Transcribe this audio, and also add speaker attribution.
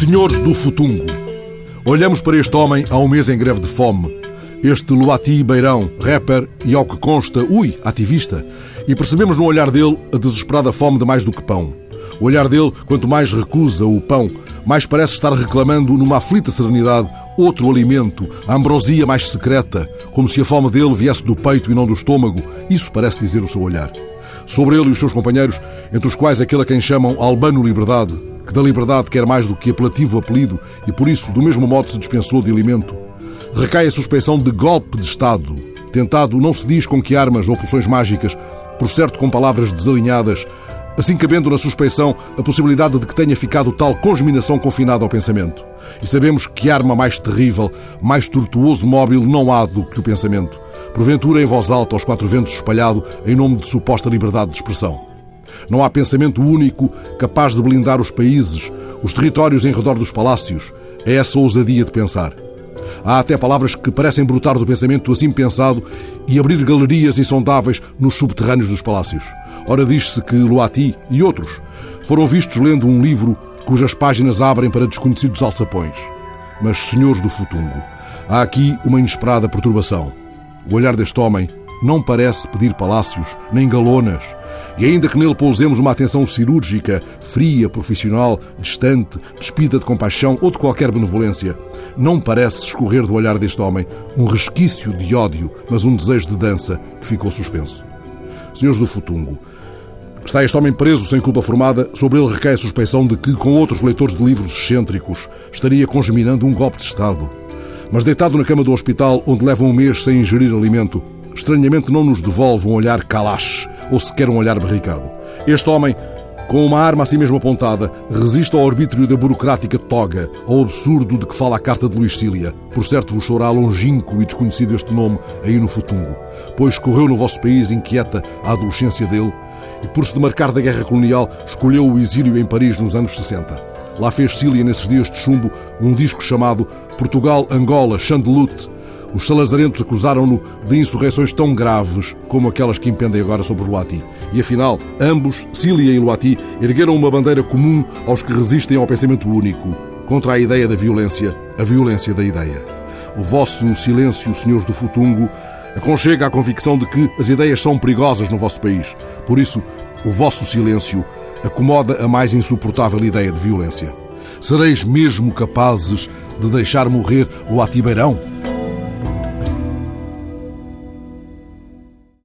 Speaker 1: Senhores do Futungo, olhamos para este homem há um mês em greve de fome, este Luati Beirão, rapper e, ao que consta, ui, ativista, e percebemos no olhar dele a desesperada fome de mais do que pão. O olhar dele, quanto mais recusa o pão, mais parece estar reclamando, numa aflita serenidade, outro alimento, a ambrosia mais secreta, como se a fome dele viesse do peito e não do estômago. Isso parece dizer o seu olhar. Sobre ele e os seus companheiros, entre os quais aquele a quem chamam Albano Liberdade, que da liberdade quer mais do que apelativo apelido e por isso, do mesmo modo, se dispensou de alimento, recai a suspeição de golpe de Estado, tentado não se diz com que armas ou poções mágicas, por certo com palavras desalinhadas, assim cabendo na suspeição a possibilidade de que tenha ficado tal congeminação confinada ao pensamento. E sabemos que arma mais terrível, mais tortuoso móvel não há do que o pensamento, porventura em voz alta aos quatro ventos espalhado em nome de suposta liberdade de expressão. Não há pensamento único capaz de blindar os países, os territórios em redor dos palácios. É essa ousadia de pensar. Há até palavras que parecem brotar do pensamento assim pensado e abrir galerias insondáveis nos subterrâneos dos palácios. Ora, diz-se que Luati e outros foram vistos lendo um livro cujas páginas abrem para desconhecidos alçapões. Mas, senhores do Futungo, há aqui uma inesperada perturbação. O olhar deste homem não parece pedir palácios nem galonas, e ainda que nele pousemos uma atenção cirúrgica, fria, profissional, distante, despida de compaixão ou de qualquer benevolência, não parece escorrer do olhar deste homem um resquício de ódio, mas um desejo de dança que ficou suspenso. Senhores do Futungo, Está este homem preso sem culpa formada, sobre ele recai a suspeição de que, com outros leitores de livros excêntricos, estaria congeminando um golpe de Estado. Mas deitado na cama do hospital, onde leva um mês sem ingerir alimento, estranhamente não nos devolve um olhar calache ou sequer um olhar barricado. Este homem, com uma arma assim mesmo apontada, resiste ao arbítrio da burocrática toga, ao absurdo de que fala a carta de Luís Cília. Por certo vos soará longínquo e desconhecido este nome aí no Futungo, pois correu no vosso país inquieta a adolescência dele e, por se demarcar da guerra colonial, escolheu o exílio em Paris nos anos 60. Lá fez Cília, nesses dias de chumbo, um disco chamado Portugal-Angola Chandelute, os salazarentos acusaram-no de insurreições tão graves como aquelas que impendem agora sobre Luati. E afinal, ambos, Cília e Luati, ergueram uma bandeira comum aos que resistem ao pensamento único, contra a ideia da violência, a violência da ideia. O vosso silêncio, senhores do Futungo, aconchega a convicção de que as ideias são perigosas no vosso país. Por isso, o vosso silêncio acomoda a mais insuportável ideia de violência. Sereis mesmo capazes de deixar morrer o Atibeirão?